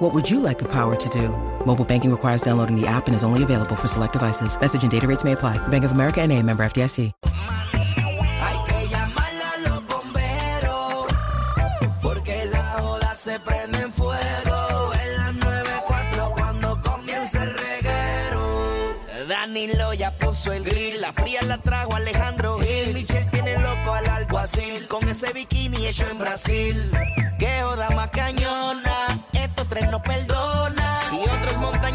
What would you like the power to do? Mobile banking requires downloading the app and is only available for select devices. Message and data rates may apply. Bank of America and a member FDIC. Hay que llamarla a los bomberos, porque la joda se prende en fuego. En las 9.4 cuando comienza el reguero. Danilo ya puso el grill, la fría la trajo Alejandro Gil. Tiene loco al alguacil, con ese bikini hecho en Brasil. Que más cañona, no perdonan. Y otros montan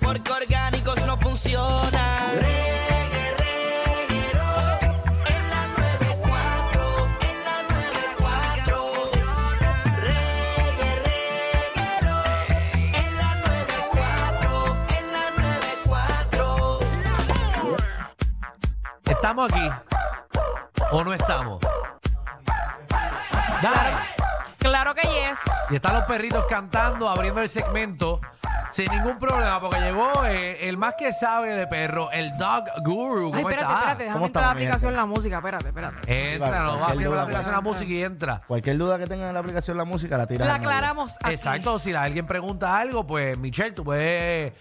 porque orgánicos no funcionan. En la 94, en la 94. Reggae, reguero, en la 94, en la 94. ¿Estamos aquí? ¿O no estamos? Dale. Claro que yes. Y están los perritos cantando, abriendo el segmento. Sin ningún problema, porque llegó eh, el más que sabe de perro, el Dog Guru. ¿Cómo Ay, espérate, está? espérate, déjame ¿Cómo entrar a la estamos, mi aplicación gente? la música, espérate, espérate. Entra, no va Cualquier haciendo la duda, aplicación la música y entra. Cualquier duda que tengan en la aplicación La Música la tiran. La aclaramos aquí. Exacto, si alguien pregunta algo, pues Michelle, tú puedes.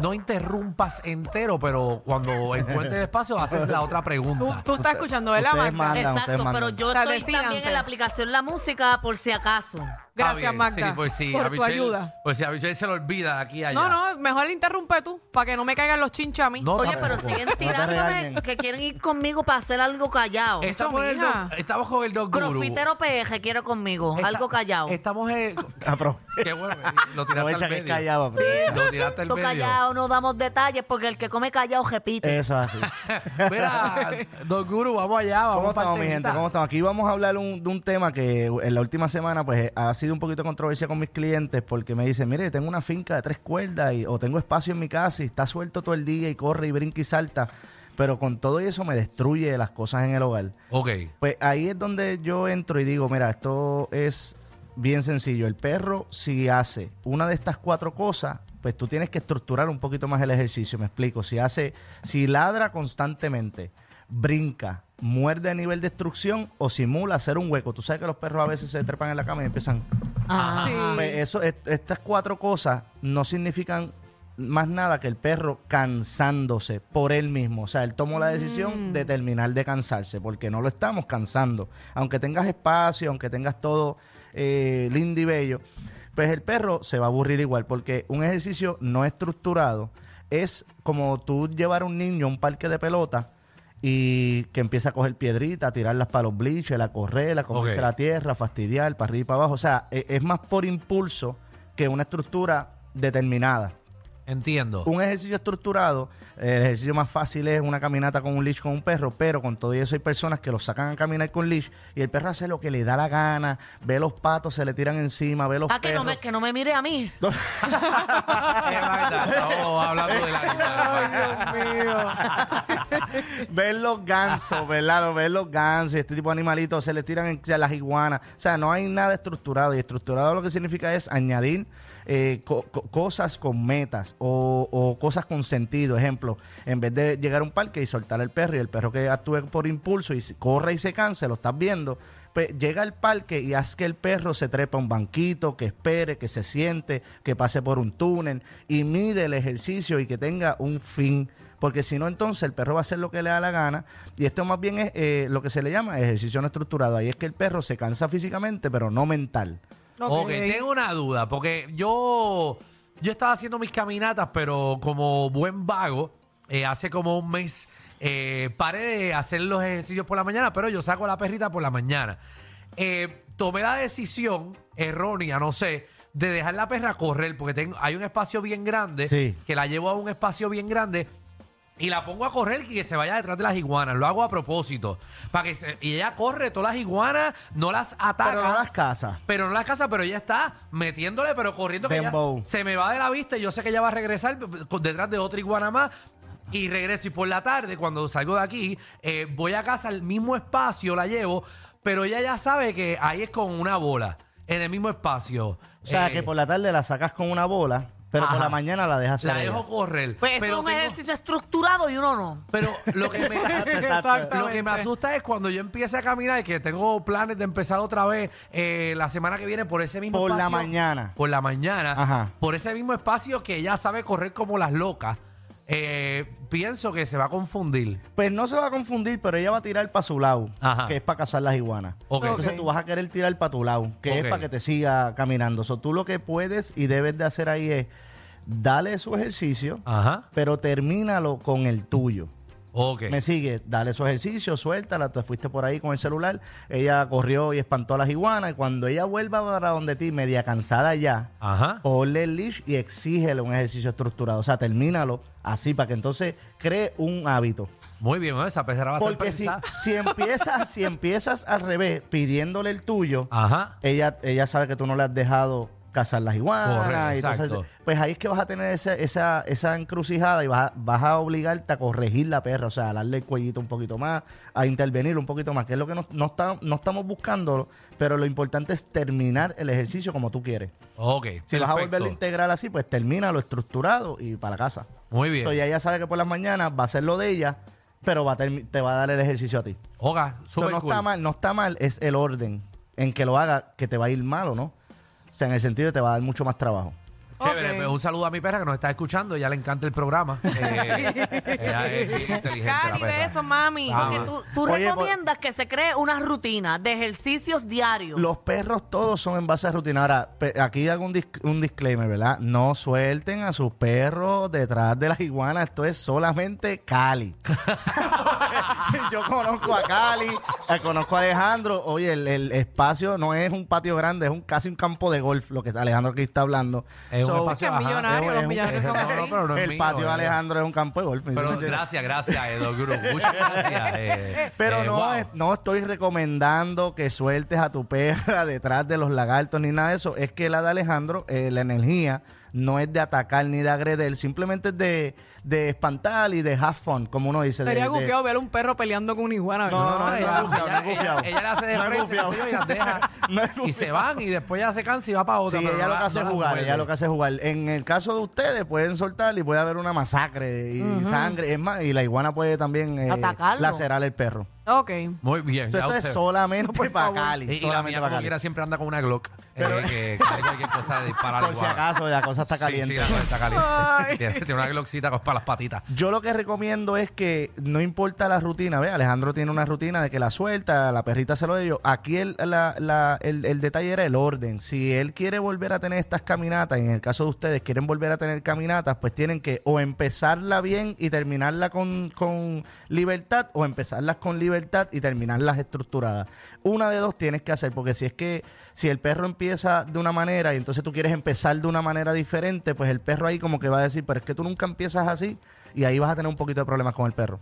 No interrumpas entero, pero cuando encuentres espacio haces la otra pregunta. tú estás escuchando, ¿verdad, ustedes Magda? mandan. ustedes Exacto, mandan. pero yo estoy también en la aplicación La Música por si acaso. Gracias, bien, Magda, sí, pues sí, por a tu Michelle- ayuda. Pues si a Michelle se lo olvida de aquí a allá. No, no, mejor interrumpe tú, para que no me caigan los chinches a mí. No, Oye, tampoco. pero siguen No te tirándome regañen. que quieren ir conmigo para hacer algo callado. Estamos, con el mija. dog- estamos con el Dog Guru. Crofitero PG quiero conmigo, Está- algo callado. Estamos en... Apro- Qué bueno, lo tiraste Aprovecha al que es medio. callado. aprovecha. Lo tiraste al medio. callado no damos detalles porque el que come callado repite. Eso es así. Mira, Dog Guru, vamos allá. Vamos ¿Cómo estamos, mi gente? ¿Cómo estamos? Aquí vamos a hablar un- de un tema que en la última semana pues ha sido un poquito de controversia con mis clientes porque me dicen, mire, tengo una finca de tres cuerdas y, o tengo espacio en mi casa y está suelto todo el día y corre y brinca y salta, pero con todo eso me destruye las cosas en el hogar. Ok. Pues ahí es donde yo entro y digo, mira, esto es bien sencillo. El perro, si hace una de estas cuatro cosas, pues tú tienes que estructurar un poquito más el ejercicio. Me explico. Si hace, si ladra constantemente, brinca, muerde a nivel de destrucción o simula hacer un hueco. Tú sabes que los perros a veces se trepan en la cama y empiezan. Sí. Pues eso, est- estas cuatro cosas no significan más nada que el perro cansándose por él mismo. O sea, él tomó la decisión de terminar de cansarse, porque no lo estamos cansando. Aunque tengas espacio, aunque tengas todo eh, lindo y bello, pues el perro se va a aburrir igual, porque un ejercicio no estructurado es como tú llevar a un niño a un parque de pelota y que empieza a coger piedritas, a tirarlas para los bleachers, a correr, a comerse Ok. la tierra, a fastidiar, para arriba y para abajo. O sea, e- es más por impulso que una estructura determinada. Entiendo. Un ejercicio estructurado, el ejercicio más fácil es una caminata con un leash con un perro, pero con todo eso hay personas que lo sacan a caminar con leash y el perro hace lo que le da la gana, ve los patos, se le tiran encima, ve los Ah, que no, perros. me, que no me mire a mí. Estamos hablando de la ver los gansos, ¿verdad? Ver los gansos y este tipo de animalitos se le tiran en a las iguanas. O sea, no hay nada estructurado. Y estructurado lo que significa es añadir eh, co- co- cosas con metas o, cosas con sentido. Ejemplo, en vez de llegar a un parque y soltar al perro y el perro que actúe por impulso y corre y se canse, lo estás viendo. Pues llega al parque y haz que el perro se trepa a un banquito, que espere, que se siente, que pase por un túnel y mide el ejercicio y que tenga un fin porque si no, entonces el perro va a hacer lo que le da la gana. Y esto más bien es eh, lo que se le llama ejercicio no estructurado. Ahí es que el perro se cansa físicamente, pero no mental. Ok, tengo una duda, porque yo, yo estaba haciendo mis caminatas, pero como buen vago, eh, hace como un mes eh, paré de hacer los ejercicios por la mañana, pero yo saco a la perrita por la mañana. Eh, tomé la decisión errónea, no sé, de dejar la perra correr, porque tengo, hay un espacio bien grande, Sí. que la llevo a un espacio bien grande. Y la pongo a correr y que se vaya detrás de las iguanas. Lo hago a propósito. Para que se- y ella corre todas las iguanas, no las ataca. Pero no las casas. Pero no la casa, pero ella está metiéndole, pero corriendo que ella se me va de la vista y yo sé que ella va a regresar detrás de otra iguana más. y regreso. Y por la tarde, cuando salgo de aquí, eh, voy a casa al mismo espacio, la llevo, pero ella ya sabe que ahí es con una bola, en el mismo espacio. O sea, Eh, que por la tarde la sacas con una bola, pero por la mañana la dejas la hacer dejo ella. correr. Pues eso pero es un tengo- ejercicio estructurado y uno no. Pero lo que me, lo que me asusta es cuando yo empiece a caminar y que tengo planes de empezar otra vez eh, la semana que viene por ese mismo Por la espacio. mañana. Por la mañana. Ajá. Por ese mismo espacio que ella sabe correr como las locas. Eh, pienso que se va a confundir. Pues no se va a confundir, pero ella va a tirar para su lado, Ajá. que es para cazar las iguanas. Ok. Entonces tú vas a querer tirar para tu lado, que Ok. es para que te siga caminando. So, tú lo que puedes y debes de hacer ahí es dale su ejercicio, Ajá. pero termínalo con el tuyo. Ok. Me sigue, dale su ejercicio, suéltala, te fuiste por ahí con el celular, ella corrió y espantó a las iguanas, y cuando ella vuelva para donde ti, media cansada ya, Ajá. ponle el leash y exígele un ejercicio estructurado. O sea, termínalo así para que entonces cree un hábito. Muy bien, ¿no? esa pecera va a Porque si, si empiezas, si empiezas al revés, pidiéndole el tuyo, Ajá. ella, ella sabe que tú no le has dejado cazar las iguanas. Correcto, y entonces, exacto. pues ahí es que vas a tener ese- esa, esa encrucijada y vas a, vas a obligarte a corregir la perra, o sea, a darle el cuellito un poquito más, a intervenir un poquito más, que es lo que no, no, está- no estamos buscando, pero lo importante es terminar el ejercicio como tú quieres. Ok. Si vas a volverlo integral así, pues termínalo estructurado y para la casa. Muy bien. Entonces ya ella sabe que por las mañanas va a ser lo de ella, pero va a te va a dar el ejercicio a ti. Oga, So, súper no cool. está mal, no está mal, es el orden en que lo haga que te va a ir mal o no. O sea, en el sentido de que te va a dar mucho más trabajo. Chévere, Ok. pues un saludo a mi perra que nos está escuchando. Ya le encanta el programa. Eh, ella es bien inteligente. la Cari, perra. besos, mami. Ah, tú, tú Oye, recomiendas que se cree una rutina de ejercicios diarios. Los perros todos son en base a rutina. Ahora, pe- aquí hago un, dis- un disclaimer, ¿verdad? No suelten a sus perros detrás de las iguanas. Esto es solamente Cali. Yo conozco a Cali, eh, conozco a Alejandro. Oye, el, el espacio no es un patio grande, es un casi un campo de golf, lo que Alejandro aquí está hablando. Es un So, espacio Que es ajá. millonario, es los un- millonarios es son un- así. no, pero no es el mío, patio de. Alejandro es un campo de golf. ¿me Pero gracias, gracias, Edo. Muchas gracias. eh, Pero eh, no, wow. es- no estoy recomendando que sueltes a tu perra detrás de los lagartos ni nada de eso. Es que la de Alejandro, eh, la energía, no es de atacar ni de agreder, simplemente es de, de espantar y de have fun, como uno dice. Sería de- gufiado ver a un perro peleando con una iguana. No, no, no, ella, no ella- gufiado. ella- ella le hace de No frente yo, y las deja. No y se van y después ya se cansa y va para otra. Sí, pero ella no lo que la- hace no es la jugar, ella lo que hace es jugar. En el caso de ustedes, pueden soltar y puede haber una masacre y sangre. Es más, y la iguana puede también eh, lacerar el perro. Ok. Muy bien. Ya esto es solamente por para favor. Cali. Y, y la solamente mía para como Cali. quiera siempre anda con una Glock. eh, que cae cualquier cosa de disparar Por si acaso, la cosa está Sí, caliente. Sí, la cosa está caliente. Ay. Tiene, tiene una Glockcita con- para las patitas. Yo lo que recomiendo es que no importa la rutina, ve, Alejandro tiene una rutina de que la suelta, la perrita se lo de ellos. Aquí el, la- la- el, el detalle era el orden. Si él quiere volver a tener estas caminatas, en el caso de ustedes quieren volver a tener caminatas, pues tienen que o empezarla bien y terminarla con, con libertad, o empezarlas con libertad y terminarlas estructuradas. Una de dos tienes que hacer, porque si es que si el perro empieza de una manera y entonces tú quieres empezar de una manera diferente, pues el perro ahí como que va a decir, pero es que tú nunca empiezas así y ahí vas a tener un poquito de problemas con el perro.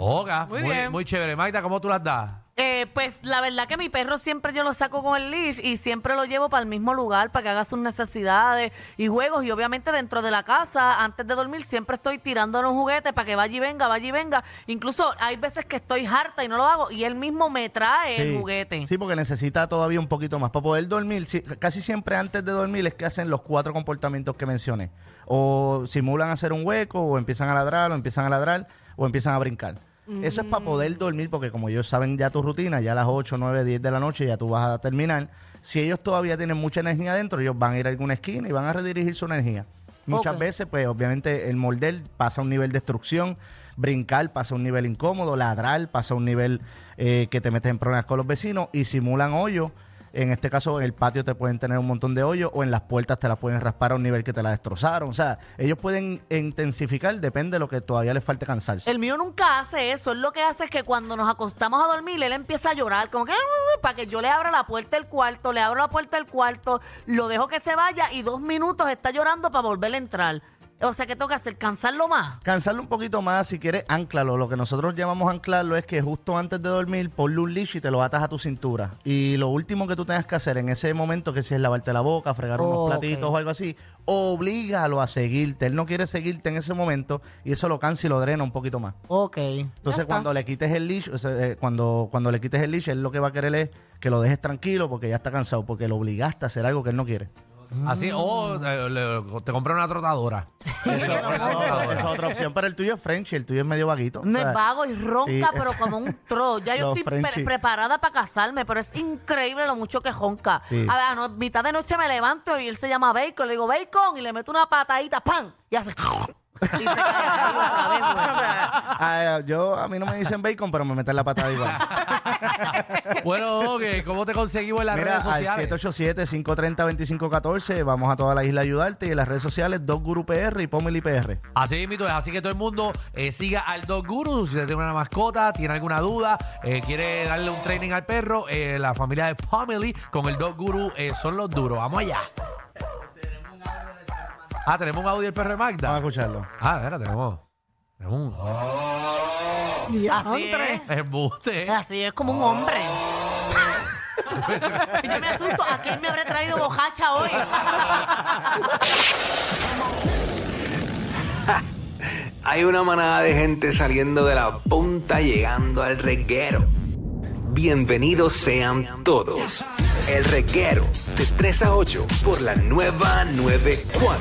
Oga, Muy muy, bien. muy chévere. Magda, ¿cómo tú las das? Eh, pues la verdad que mi perro siempre yo lo saco con el leash y siempre lo llevo para el mismo lugar para que haga sus necesidades y juegos y obviamente dentro de la casa antes de dormir siempre estoy tirándole un juguete para que vaya y venga, vaya y venga. Incluso hay veces que estoy harta y no lo hago y él mismo me trae el juguete. Sí, porque necesita todavía un poquito más. Para poder dormir, sí, casi siempre antes de dormir es que hacen los cuatro comportamientos que mencioné. O simulan hacer un hueco, o empiezan a ladrar, o empiezan a ladrar, o empiezan a brincar. Eso es para poder dormir, porque como ellos saben ya tu rutina, ya a las 8, 9, 10 de la noche ya tú vas a terminar. Si ellos todavía tienen mucha energía adentro, ellos van a ir a alguna esquina y van a redirigir su energía. Muchas veces, pues obviamente el morder pasa a un nivel de destrucción, brincar pasa a un nivel incómodo, ladrar pasa a un nivel eh, que te metes en problemas con los vecinos y simulan hoyo. En este caso, en el patio te pueden tener un montón de hoyos o en las puertas te las pueden raspar a un nivel que te la destrozaron. O sea, ellos pueden intensificar, depende de lo que todavía les falte cansarse. El mío nunca hace eso. Él lo que hace es que cuando nos acostamos a dormir, él empieza a llorar, como que "Ah", para que yo le abra la puerta del cuarto, le abro la puerta del cuarto, lo dejo que se vaya y dos minutos está llorando para volver a entrar. O sea, ¿qué tengo que hacer? ¿Cansarlo más? Cansarlo un poquito más, si quieres, anclalo. Lo que nosotros llamamos anclarlo es que justo antes de dormir, ponle un leash y te lo atas a tu cintura. Y lo último que tú tengas que hacer en ese momento, que si es lavarte la boca, fregar Oh, unos platitos ok. o algo así, oblígalo a seguirte. Él no quiere seguirte en ese momento y eso lo cansa y lo drena un poquito más. Ok. Entonces, cuando le quites el leash, o sea, eh, cuando, cuando le quites el leash, él lo que va a querer es que lo dejes tranquilo porque ya está cansado, porque lo obligaste a hacer algo que él no quiere. Así, o eh, le- te compré una trotadora. Eso, eso- esa es otra opción. Pero el tuyo es French, el tuyo es medio vaguito. No es vago y ronca, sí, pero es- como un tro. Ya yo Los estoy pre- Frenchies. preparada para casarme, pero es increíble lo mucho que ronca. Sí. A ver, a no- mitad de noche me levanto y él se llama Bacon. Le digo, Bacon, y le meto una patadita, ¡pam! Y hace... y se cae ahí otra vez, güey. Ah, yo, a mí no me dicen bacon, pero me meten la patada igual. bueno, ok, ¿cómo te conseguimos en las Mira, redes al sociales? 787-530-2514 vamos a toda la isla a ayudarte y en las redes sociales Dos Guru PR y Pomeli PR. Así mismo es, así que todo el mundo eh, siga al Dog Guru. Si usted tiene una mascota, tiene alguna duda, eh, quiere darle un training al perro, eh, la familia de Pomely con el Dog Guru eh, son los duros. Vamos allá. Ah, tenemos un audio del perro de Vamos a Magda. escucharlo. Ah, mira, tenemos. Tenemos un. Así es. Embuste. Así es como un hombre. Y yo me asusto, ¿a quién me habré traído bojacha hoy? Hay una manada de gente saliendo de la punta llegando al reguero. Bienvenidos sean todos. El reguero de 3 a 8 por la nueva 94.